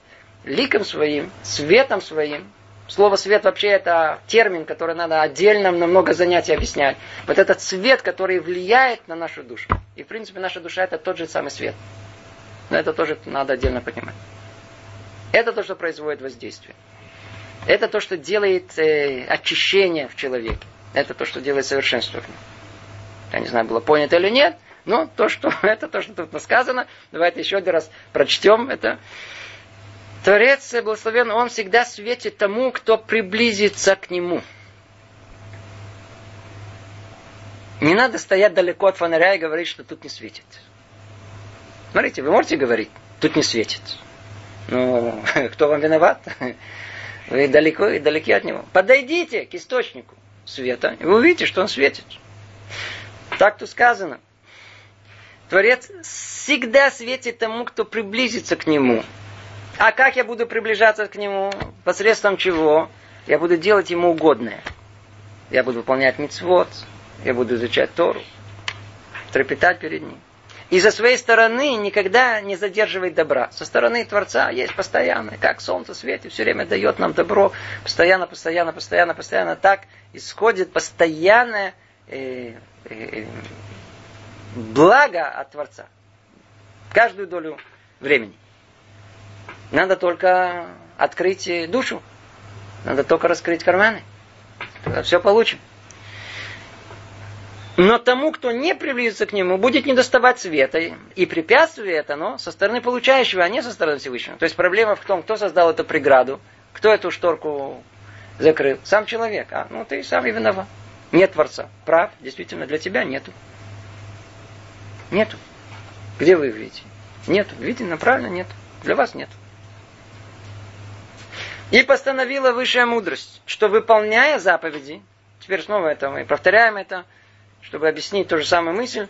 S1: ликом своим, светом своим. Слово свет вообще это термин, который надо отдельно на много занятий объяснять. Вот этот свет, который влияет на нашу душу. И в принципе наша душа это тот же самый свет. Но это тоже надо отдельно понимать. Это то, что производит воздействие. Это то, что делает э, очищение в человеке. Это то, что делает совершенство в нем. Я не знаю, было понято или нет, но то, что, это то, что тут сказано. Давайте еще один раз прочтем это. Творец, благословен, он всегда светит тому, кто приблизится к нему. Не надо стоять далеко от фонаря и говорить, что тут не светит. Смотрите, вы можете говорить, тут не светит. Ну, кто вам виноват? Вы далеко и далеки от него. Подойдите к источнику света, и вы увидите, что он светит. Так тут сказано. Творец всегда светит тому, кто приблизится к нему. А как я буду приближаться к нему? Посредством чего? Я буду делать ему угодное. Я буду выполнять мицвод, я буду изучать Тору, трепетать перед ним. И со своей стороны никогда не задерживает добра. Со стороны Творца есть постоянно, как солнце светит, все время дает нам добро. Постоянно, постоянно, постоянно, постоянно так исходит постоянное э, э, благо от Творца. Каждую долю времени. Надо только открыть душу. Надо только раскрыть карманы. Тогда все получим. Но тому, кто не приблизится к нему, будет недоставать света. И препятствие это, но со стороны получающего, а не со стороны Всевышнего. То есть проблема в том, кто создал эту преграду, кто эту шторку закрыл. Сам человек. А, ну ты сам и виноват. Нет Творца. Прав, действительно, для тебя нету. Нету. Где вы видите? Нету. Видите, направленно нет. Для вас нет. И постановила высшая мудрость, что выполняя заповеди, теперь снова это мы повторяем это, чтобы объяснить ту же самую мысль,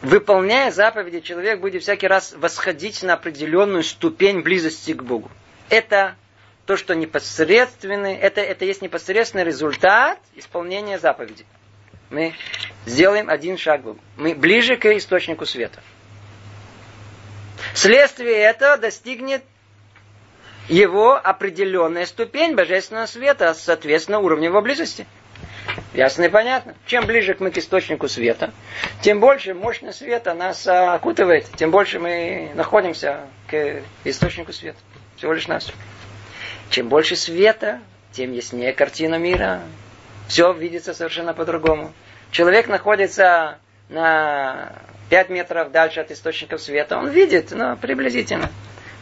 S1: выполняя заповеди, человек будет всякий раз восходить на определенную ступень близости к Богу. Это то, что непосредственный, это, это есть непосредственный результат исполнения заповедей. Мы сделаем один шаг к Богу. Мы ближе к источнику света. Следствие этого достигнет его определенная ступень божественного света, соответственно, уровню его близости. Ясно и понятно. Чем ближе мы к источнику света, тем больше мощность света нас окутывает, тем больше мы находимся к источнику света. Всего лишь нас. Чем больше света, тем яснее картина мира. Все видится совершенно по-другому. Человек находится на 5 метров дальше от источников света. Он видит, но приблизительно.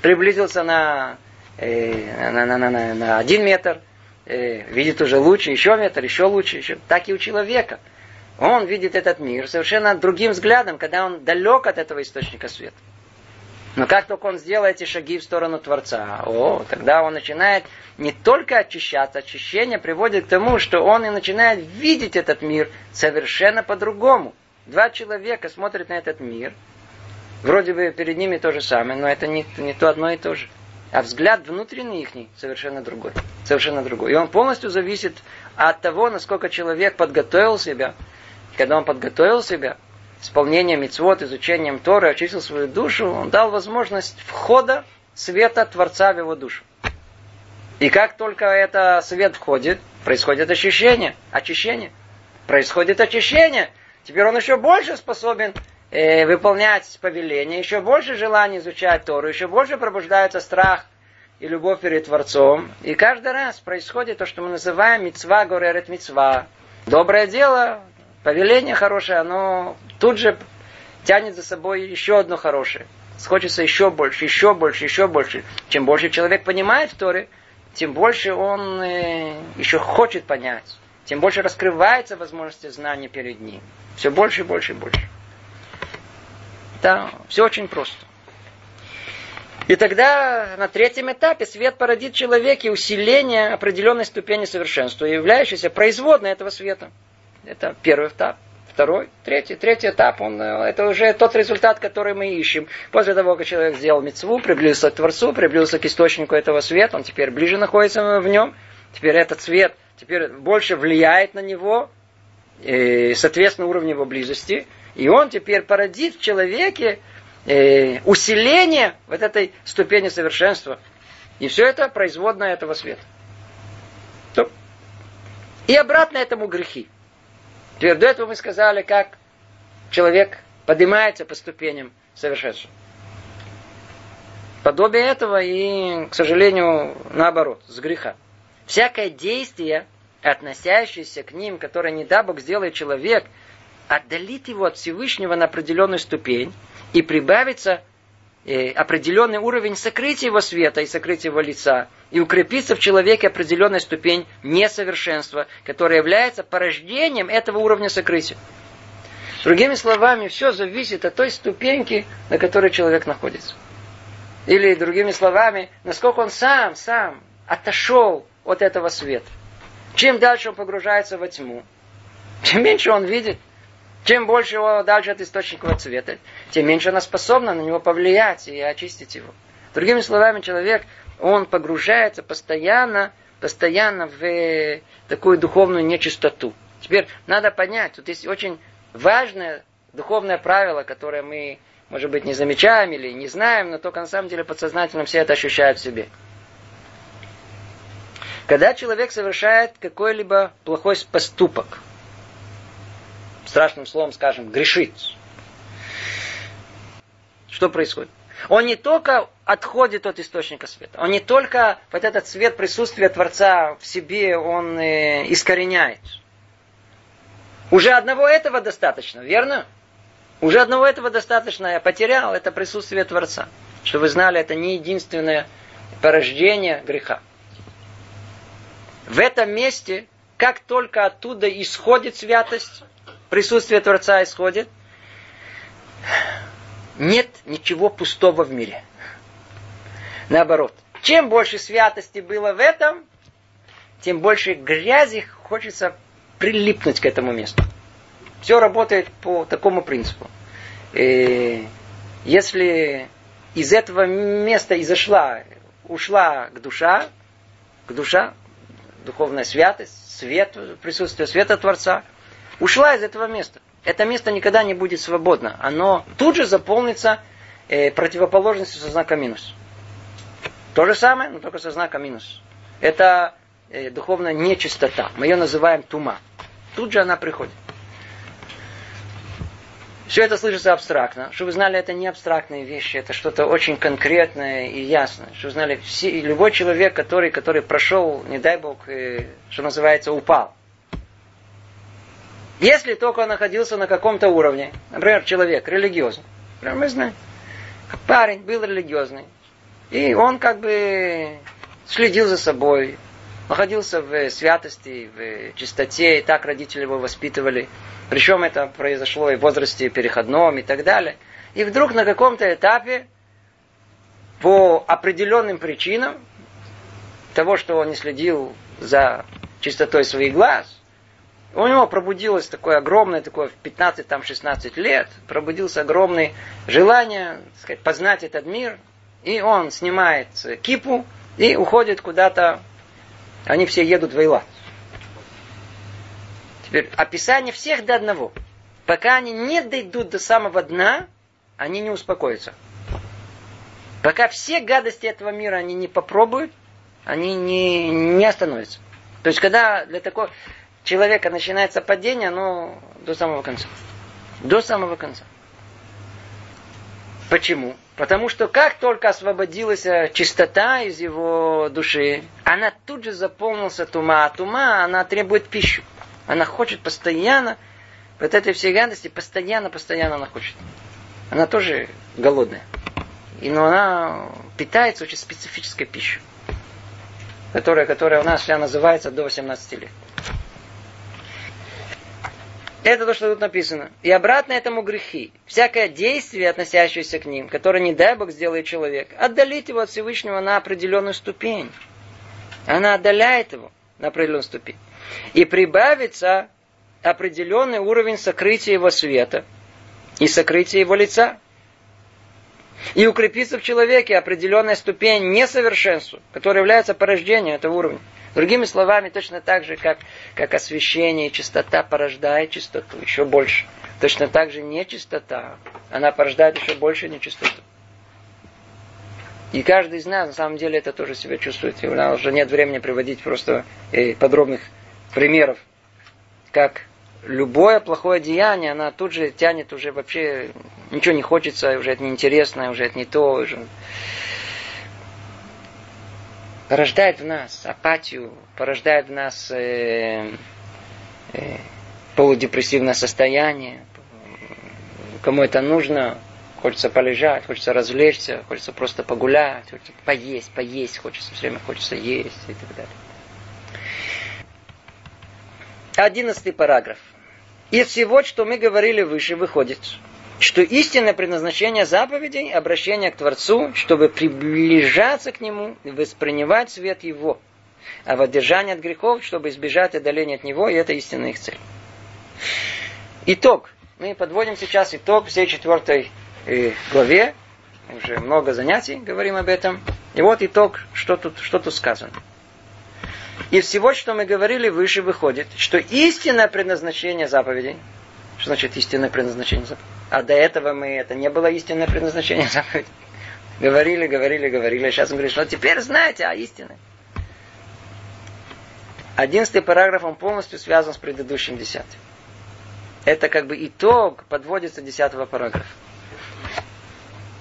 S1: Приблизился на, э, на, на, на, на, на 1 метр – э, видит уже лучше, еще метр, еще лучше, еще. Так и у человека. Он видит этот мир совершенно другим взглядом, когда он далек от этого источника света. Но как только он сделает эти шаги в сторону Творца, о, тогда он начинает не только очищаться, очищение приводит к тому, что он и начинает видеть этот мир совершенно по-другому. Два человека смотрят на этот мир, вроде бы перед ними то же самое, но это не, не то одно и то же. А взгляд внутренний их совершенно другой. Совершенно другой. И он полностью зависит от того, насколько человек подготовил себя. Когда он подготовил себя, исполнением мицвод, изучением Торы, очистил свою душу, он дал возможность входа света Творца в его душу. И как только это свет входит, происходит ощущение, очищение. Происходит очищение. Теперь он еще больше способен э, выполнять повеления, еще больше желания изучать Тору, еще больше пробуждается страх и любовь перед Творцом. И каждый раз происходит то, что мы называем мецва горерет мецва. Доброе дело, повеление хорошее, оно тут же тянет за собой еще одно хорошее. Хочется еще больше, еще больше, еще больше. Чем больше человек понимает в Торе, тем больше он э, еще хочет понять. Тем больше раскрывается возможности знания перед ним. Все больше больше и больше. Да, все очень просто. И тогда на третьем этапе свет породит в человеке усиление определенной ступени совершенства, являющейся производной этого света. Это первый этап. Второй, третий, третий этап, он, э, это уже тот результат, который мы ищем. После того, как человек сделал мецву, приблизился к Творцу, приблизился к источнику этого света, он теперь ближе находится в нем, теперь этот свет теперь больше влияет на него, и, соответственно, уровень его близости – и он теперь породит в человеке э, усиление вот этой ступени совершенства. И все это производное этого света. И обратно этому грехи. Теперь до этого мы сказали, как человек поднимается по ступеням совершенства. Подобие этого и, к сожалению, наоборот, с греха. Всякое действие, относящееся к ним, которое, не дай Бог, сделает человек – отдалит его от Всевышнего на определенную ступень и прибавится э, определенный уровень сокрытия его света и сокрытия его лица, и укрепится в человеке определенная ступень несовершенства, которая является порождением этого уровня сокрытия. Другими словами, все зависит от той ступеньки, на которой человек находится. Или, другими словами, насколько он сам, сам отошел от этого света. Чем дальше он погружается во тьму, тем меньше он видит. Чем больше его дальше от источника цвета, тем меньше она способна на него повлиять и очистить его. Другими словами, человек, он погружается постоянно, постоянно в э, такую духовную нечистоту. Теперь надо понять, тут есть очень важное духовное правило, которое мы, может быть, не замечаем или не знаем, но только на самом деле подсознательно все это ощущают в себе. Когда человек совершает какой-либо плохой поступок, страшным словом скажем, грешит, что происходит? Он не только отходит от источника света, он не только вот этот свет присутствия Творца в себе, он э, искореняет. Уже одного этого достаточно, верно? Уже одного этого достаточно. Я потерял это присутствие Творца. Что вы знали, это не единственное порождение греха. В этом месте, как только оттуда исходит святость, присутствие Творца исходит, нет ничего пустого в мире. Наоборот, чем больше святости было в этом, тем больше грязи хочется прилипнуть к этому месту. Все работает по такому принципу. И если из этого места изошла, ушла к душа, к душа, духовная святость, свет, присутствие света Творца, ушла из этого места. Это место никогда не будет свободно. Оно тут же заполнится э, противоположностью со знаком минус. То же самое, но только со знаком минус. Это э, духовная нечистота. Мы ее называем тума. Тут же она приходит. Все это слышится абстрактно. Чтобы вы знали, это не абстрактные вещи, это что-то очень конкретное и ясное. Чтобы вы знали, все, любой человек, который, который прошел, не дай бог, э, что называется, упал. Если только он находился на каком-то уровне, например, человек религиозный, например, мы знаем, парень был религиозный, и он как бы следил за собой, находился в святости, в чистоте, и так родители его воспитывали. Причем это произошло и в возрасте переходном и так далее. И вдруг на каком-то этапе, по определенным причинам, того, что он не следил за чистотой своих глаз, у него пробудилось такое огромное, такое в 15-16 лет, пробудился огромное желание так сказать, познать этот мир, и он снимает кипу и уходит куда-то, они все едут в Эйлат. Теперь описание всех до одного. Пока они не дойдут до самого дна, они не успокоятся. Пока все гадости этого мира они не попробуют, они не, не остановятся. То есть, когда для такого человека начинается падение, ну, до самого конца. До самого конца. Почему? Потому что как только освободилась э, чистота из его души, она тут же заполнился тума. А тума, она требует пищу. Она хочет постоянно, вот этой всей гадости, постоянно, постоянно она хочет. Она тоже голодная. И, но она питается очень специфической пищей, которая, которая у нас вся называется до 18 лет. Это то, что тут написано. И обратно этому грехи. Всякое действие, относящееся к ним, которое, не дай Бог, сделает человек, отдалить его от Всевышнего на определенную ступень. Она отдаляет его на определенную ступень и прибавится определенный уровень сокрытия его света и сокрытия его лица. И укрепится в человеке определенная ступень несовершенства, которая является порождением этого уровня. Другими словами, точно так же, как, как освещение и чистота порождает чистоту еще больше. Точно так же нечистота, она порождает еще больше нечистоту. И каждый из нас, на самом деле, это тоже себя чувствует. И у нас уже нет времени приводить просто э, подробных примеров, как любое плохое деяние, она тут же тянет уже вообще, ничего не хочется, уже это неинтересно, уже это не то. Уже... Порождает в нас апатию, порождает в нас э, э, полудепрессивное состояние. Кому это нужно, хочется полежать, хочется развлечься, хочется просто погулять, хочется поесть, поесть, хочется все время хочется есть и так далее. Одиннадцатый параграф. Из всего, что мы говорили выше, выходит, что истинное предназначение заповедей – обращение к Творцу, чтобы приближаться к Нему и воспринимать свет Его, а воздержание от грехов, чтобы избежать отдаления от Него, и это истинная их цель. Итог. Мы подводим сейчас итог всей четвертой э, главе. Уже много занятий говорим об этом. И вот итог, что тут, что тут сказано. Из всего, что мы говорили выше, выходит, что истинное предназначение заповедей, Что значит истинное предназначение заповеди? А до этого мы это не было истинное предназначение заповеди. Говорили, говорили, говорили. А сейчас он говорит, что теперь знаете, а истинное. Одиннадцатый параграф, он полностью связан с предыдущим десятым. Это как бы итог подводится десятого параграфа.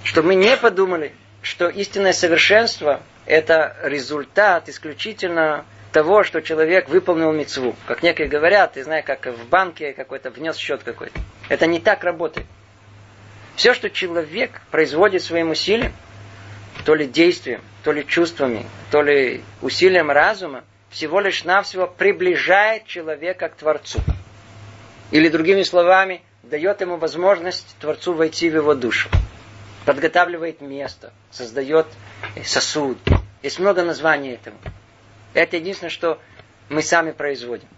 S1: Чтобы мы не подумали, что истинное совершенство – это результат исключительно того, что человек выполнил мецву. Как некие говорят, ты знаешь, как в банке какой-то внес счет какой-то. Это не так работает. Все, что человек производит своим усилием, то ли действием, то ли чувствами, то ли усилием разума, всего лишь навсего приближает человека к Творцу. Или другими словами, дает ему возможность Творцу войти в его душу. Подготавливает место, создает сосуд. Есть много названий этому. Это единственное, что мы сами производим.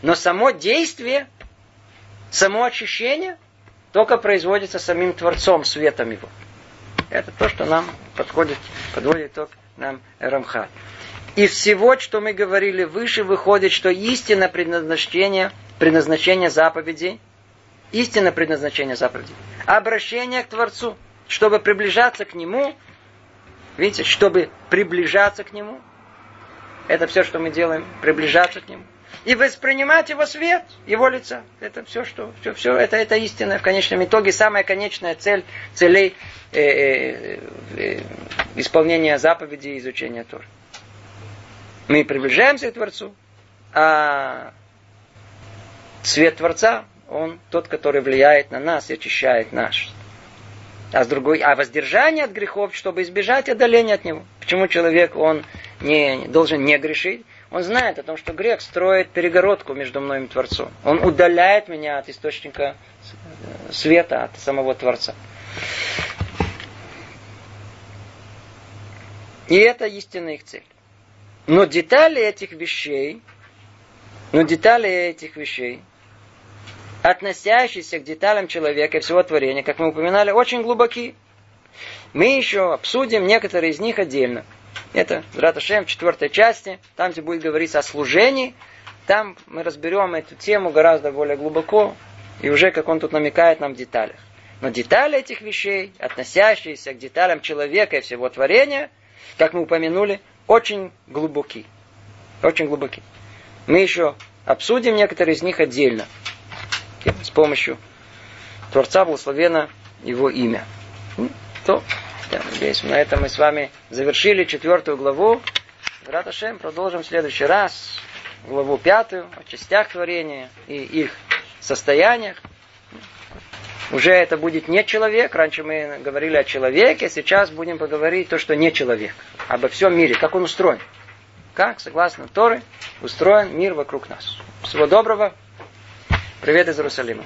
S1: Но само действие, само ощущение только производится самим Творцом, светом его. Это то, что нам подходит, подводит итог нам Рамха. Из всего, что мы говорили выше, выходит, что истинное предназначение, предназначение заповедей, истинное предназначение заповедей, обращение к Творцу, чтобы приближаться к Нему, видите, чтобы приближаться к Нему, это все, что мы делаем, приближаться к Нему. И воспринимать Его свет, Его лица. Это все, что, все, все это, это истина. В конечном итоге самая конечная цель, целей э, э, э, исполнения заповедей и изучения Тора. Мы приближаемся к Творцу, а свет Творца, он тот, который влияет на нас и очищает наш. А с другой, а воздержание от грехов, чтобы избежать отдаления от него. Почему человек, он не, должен не грешить? Он знает о том, что грех строит перегородку между мной и Творцом. Он удаляет меня от источника света, от самого Творца. И это истинная их цель. Но детали этих вещей, но детали этих вещей, относящиеся к деталям человека и всего творения, как мы упоминали, очень глубоки. Мы еще обсудим некоторые из них отдельно. Это Раташем в четвертой части, там, где будет говориться о служении, там мы разберем эту тему гораздо более глубоко, и уже, как он тут намекает нам в деталях. Но детали этих вещей, относящиеся к деталям человека и всего творения, как мы упомянули, очень глубоки. Очень глубоки. Мы еще обсудим некоторые из них отдельно. С помощью Творца благословено его имя. Ну, то, я надеюсь, на этом мы с вами завершили четвертую главу. Раташем продолжим в следующий раз главу пятую о частях творения и их состояниях. Уже это будет не человек. Раньше мы говорили о человеке, сейчас будем поговорить то, что не человек. Обо всем мире, как он устроен. Как, согласно Торы, устроен мир вокруг нас. Всего доброго. Привет из Иерусалима.